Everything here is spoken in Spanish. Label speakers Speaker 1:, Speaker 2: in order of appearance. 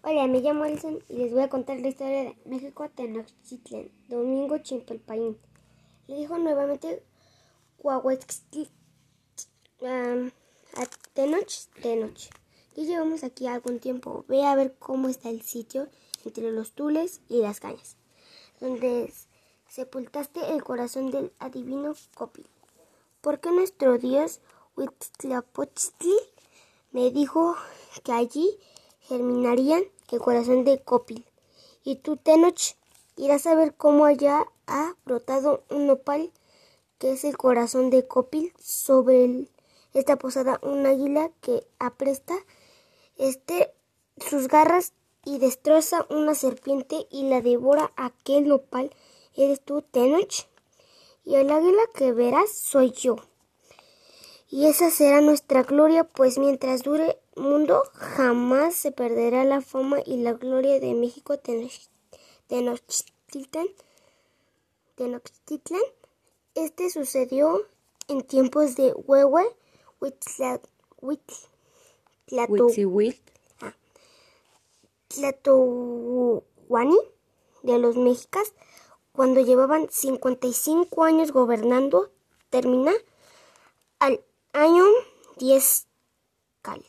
Speaker 1: Hola, me llamo Elson y les voy a contar la historia de México Tenochtitlan, Domingo Chimpelpaín. Le dijo nuevamente Cuauhtémoc a Tenoch, Tenoch. Ya llevamos aquí algún tiempo. Ve a ver cómo está el sitio entre los tules y las cañas, donde sepultaste el corazón del adivino Copil. ¿Por qué nuestro dios Huitzilopochtli me dijo que allí germinarían el corazón de Copil. Y tú, Tenoch, irás a ver cómo allá ha brotado un nopal, que es el corazón de Copil, sobre esta posada un águila que apresta este, sus garras y destroza una serpiente y la devora aquel nopal. Eres tú, Tenoch, y el águila que verás soy yo. Y esa será nuestra gloria, pues mientras dure mundo jamás se perderá la fama y la gloria de México Tenochtitlan. Tenochtitlan. Este sucedió en tiempos de Huehue, Tlatohuani de los mexicas, cuando llevaban 55 años gobernando, termina al año 10 cal.